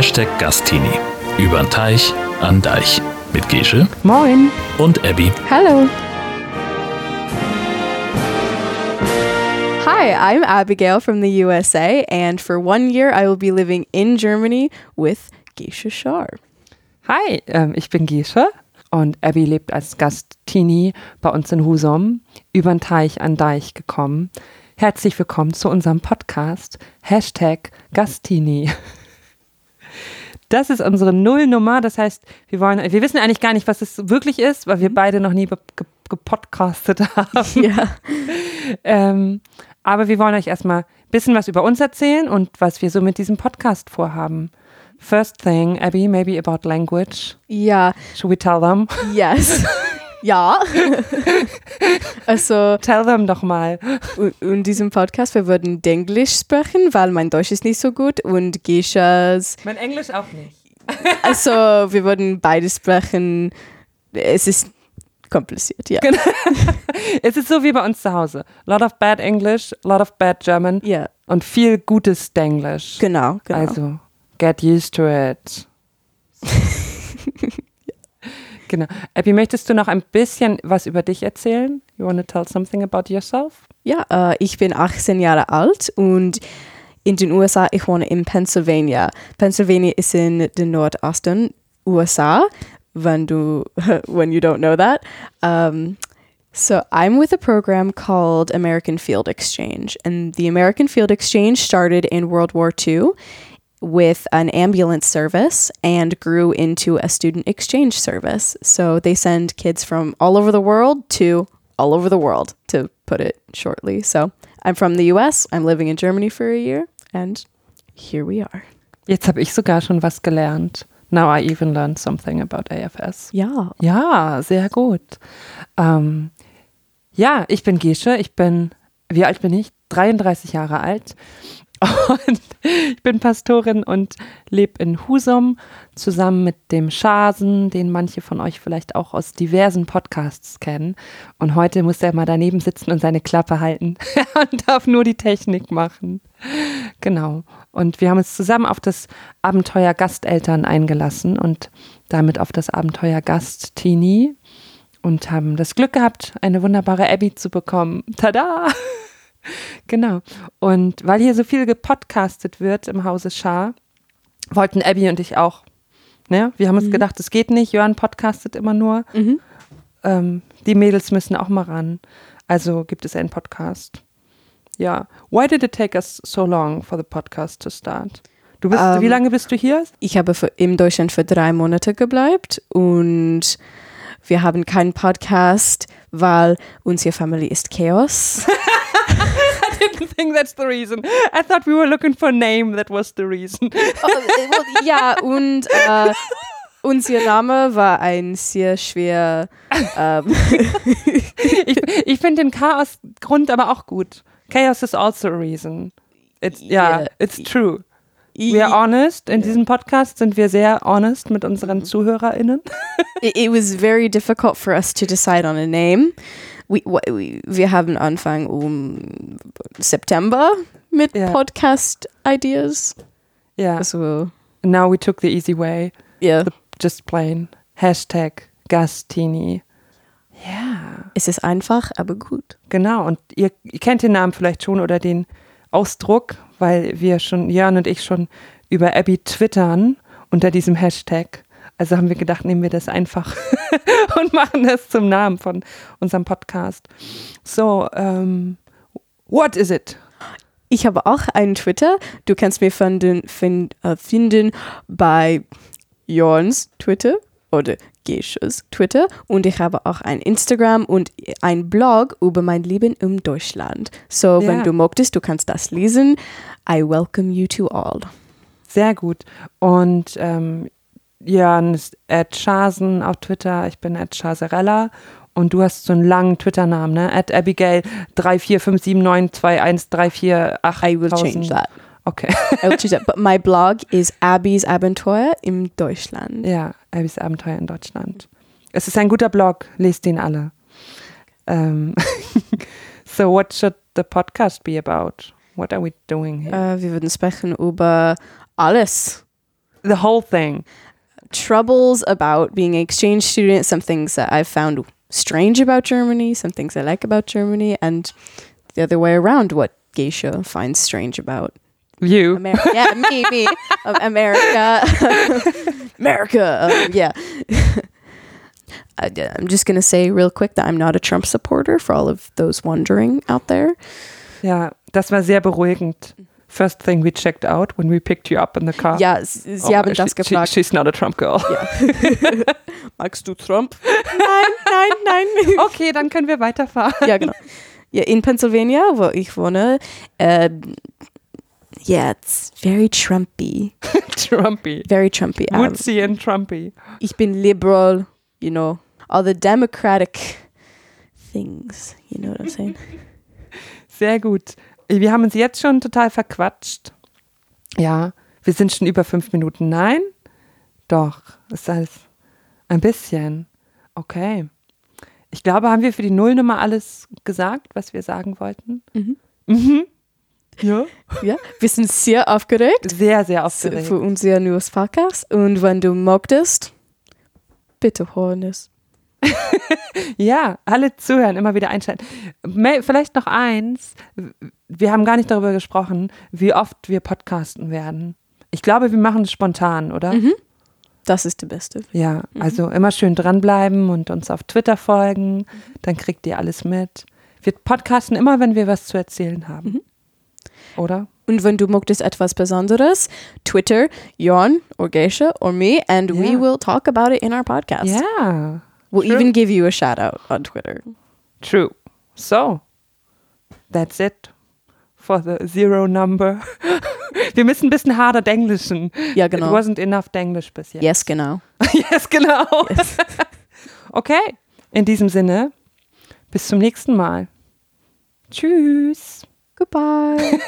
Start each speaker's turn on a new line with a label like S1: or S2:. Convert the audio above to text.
S1: Hashtag Gastini. Übern Teich an Deich. Mit Gesche
S2: Moin.
S1: und Abby.
S2: Hallo. Hi, I'm Abigail from the USA, and for one year I will be living in Germany with Geisha Shar.
S3: Hi, ähm, ich bin Gesche und Abby lebt als Gastini bei uns in Husum, über den Teich an Deich gekommen. Herzlich willkommen zu unserem Podcast, Hashtag Gastini. Das ist unsere Nullnummer, das heißt, wir wollen, wir wissen eigentlich gar nicht, was es wirklich ist, weil wir beide noch nie ge- ge- gepodcastet haben.
S2: Ja.
S3: Ähm, aber wir wollen euch erstmal ein bisschen was über uns erzählen und was wir so mit diesem Podcast vorhaben. First thing, Abby, maybe about language.
S2: Ja,
S3: Should we tell them?
S2: yes. ja. also,
S3: Tell them doch mal.
S2: in diesem Podcast, wir würden Denglisch sprechen, weil mein Deutsch ist nicht so gut und Geishas,
S3: Mein Englisch auch nicht.
S2: also wir würden beides sprechen. Es ist kompliziert, ja.
S3: Es ist so wie bei uns zu Hause. Lot of bad English, lot of bad German
S2: Ja,
S3: und viel gutes Denglisch.
S2: genau, genau.
S3: Also, get used to it. Genau. Abby, möchtest du noch ein bisschen was über dich erzählen? You want to tell something about yourself?
S2: Ja, äh, ich bin 18 Jahre alt und in den USA, ich wohne in Pennsylvania. Pennsylvania ist in den Nordosten USA, wenn du, when you don't know that. Um, so I'm with a program called American Field Exchange, and the American Field Exchange started in World War II with an ambulance service and grew into a student exchange service. So they send kids from all over the world to all over the world, to put it shortly. So I'm from the US, I'm living in Germany for a year, and here we are.
S3: Jetzt habe ich sogar schon was gelernt. Now I even learned something about AFS.
S2: Ja.
S3: Ja, sehr gut. Ähm, ja, ich bin Gesche. Ich bin, wie alt bin ich? 33 Jahre alt. Und ich bin Pastorin und lebe in Husum zusammen mit dem Schasen, den manche von euch vielleicht auch aus diversen Podcasts kennen. Und heute muss er mal daneben sitzen und seine Klappe halten und darf nur die Technik machen. Genau. Und wir haben uns zusammen auf das Abenteuer Gasteltern eingelassen und damit auf das Abenteuer Gast Teenie und haben das Glück gehabt, eine wunderbare Abby zu bekommen. Tada! Genau. Und weil hier so viel gepodcastet wird im Hause Schar, wollten Abby und ich auch. Ne? Wir haben uns gedacht, es geht nicht. Jörn podcastet immer nur.
S2: Mhm.
S3: Ähm, die Mädels müssen auch mal ran. Also gibt es einen Podcast. Ja. Why did it take us so long for the podcast to start? Du bist,
S2: Ähm,
S3: wie lange bist du hier?
S2: Ich habe für, in Deutschland für drei Monate gebleibt und wir haben keinen Podcast, weil unsere Familie ist Chaos.
S3: I didn't think that's the reason. I thought we were looking for a name that was the reason.
S2: Oh, äh, ja, und äh, unser Name war ein sehr schwer. Ähm,
S3: ich ich finde den Chaos-Grund aber auch gut. Chaos is also a reason. It's, ja,
S2: Yeah.
S3: it's true. We are honest. In diesem Podcast sind wir sehr honest mit unseren ZuhörerInnen.
S2: it, it was very difficult for us to decide on a name. We, wh- we, wir haben Anfang um September mit
S3: Ja.
S2: Podcast Ideas.
S3: Ja.
S2: Also,
S3: Now we took the easy way.
S2: ja.
S3: Just plain. Hashtag Gastini. Ja,
S2: Es ist einfach, aber gut.
S3: genau. Und ihr, ihr kennt den Namen vielleicht schon oder den Ausdruck, weil wir schon, Jörn und ich schon über Abby twittern unter diesem Hashtag. Also haben wir gedacht, nehmen wir das einfach und machen das zum Namen von unserem Podcast. So, ähm, what is it?
S2: Ich habe auch einen Twitter. Du kannst mir finden, find, äh, finden bei Jorns Twitter oder Geishas Twitter. Und ich habe auch ein Instagram und ein Blog über mein Leben in Deutschland. So,
S3: Ja.
S2: wenn du möchtest, du kannst das lesen. I welcome you to all.
S3: Sehr gut. Und ähm, Jörn ist at Schasen auf Twitter, ich bin at Schaserella und du hast so einen langen Twitter-Namen, ne? At Abigail 3457921348000.
S2: I will change that.
S3: Okay.
S2: I will change that. But my blog is Abby's Abenteuer in Deutschland.
S3: Ja, Abby's Abenteuer in Deutschland. Es ist ein guter Blog, lest ihn alle. Ähm, so, what should the podcast be about? What are we doing here?
S2: Äh, wir würden sprechen über alles.
S3: the whole thing.
S2: Troubles about being an exchange student, some things that I've found strange about Germany, some things I like about Germany, and the other way around, what Geisha finds strange about
S3: You.
S2: America. yeah, me, me, um, America, America. Um, yeah. I, I'm just gonna say real quick that I'm not a Trump supporter for all of those wondering out there.
S3: Ja, das war sehr beruhigend. First thing we checked out when we picked you up in the car.
S2: Ja, s- Sie
S3: Oh,
S2: haben
S3: she-
S2: das
S3: she-
S2: gefragt.
S3: she's not a Trump girl.
S2: Magst du Trump? nein, nein, nein.
S3: Okay, dann können wir weiterfahren.
S2: ja, genau. Ja, in Pennsylvania, wo ich wohne, äh, yeah, it's very Trumpy.
S3: Trumpy.
S2: Very Trumpy. Um,
S3: Woodsy and Trumpy.
S2: ich bin liberal, you know, all the democratic things, you know what I'm saying?
S3: Sehr gut. Wir haben uns jetzt schon total verquatscht. Ja, wir sind schon über fünf Minuten. Nein? Doch, ist alles ein bisschen. Okay. Ich glaube, haben wir für die Nullnummer alles gesagt, was wir sagen wollten?
S2: Mhm.
S3: Mhm. Ja.
S2: ja, wir sind sehr aufgeregt
S3: Sehr, sehr
S2: für
S3: aufgeregt.
S2: unser neues Podcast und wenn du möchtest, bitte hören es.
S3: Ja, alle zuhören, immer wieder einschalten. Vielleicht noch eins. Wir haben gar nicht darüber gesprochen, wie oft wir podcasten werden. Ich glaube, wir machen es spontan, oder?
S2: Mhm. Das ist der Beste.
S3: Ja, also immer schön dranbleiben und uns auf Twitter folgen. Dann kriegt ihr alles mit. Wir podcasten immer, wenn wir was zu erzählen haben. Oder?
S2: Und wenn du möchtest etwas Besonderes, Twitter, Jon or Geisha or me, and we
S3: Yeah.
S2: will talk about it in our podcast.
S3: Ja,
S2: We'll
S3: True.
S2: even give you a shout out on Twitter.
S3: true. So, that's it for the zero number. Wir müssen ein bisschen harder denglischen.
S2: Ja,
S3: It
S2: genau.
S3: wasn't enough Denglisch bis jetzt.
S2: Yes, genau.
S3: yes, genau. Okay, in diesem Sinne, bis zum nächsten Mal. Tschüss.
S2: Goodbye.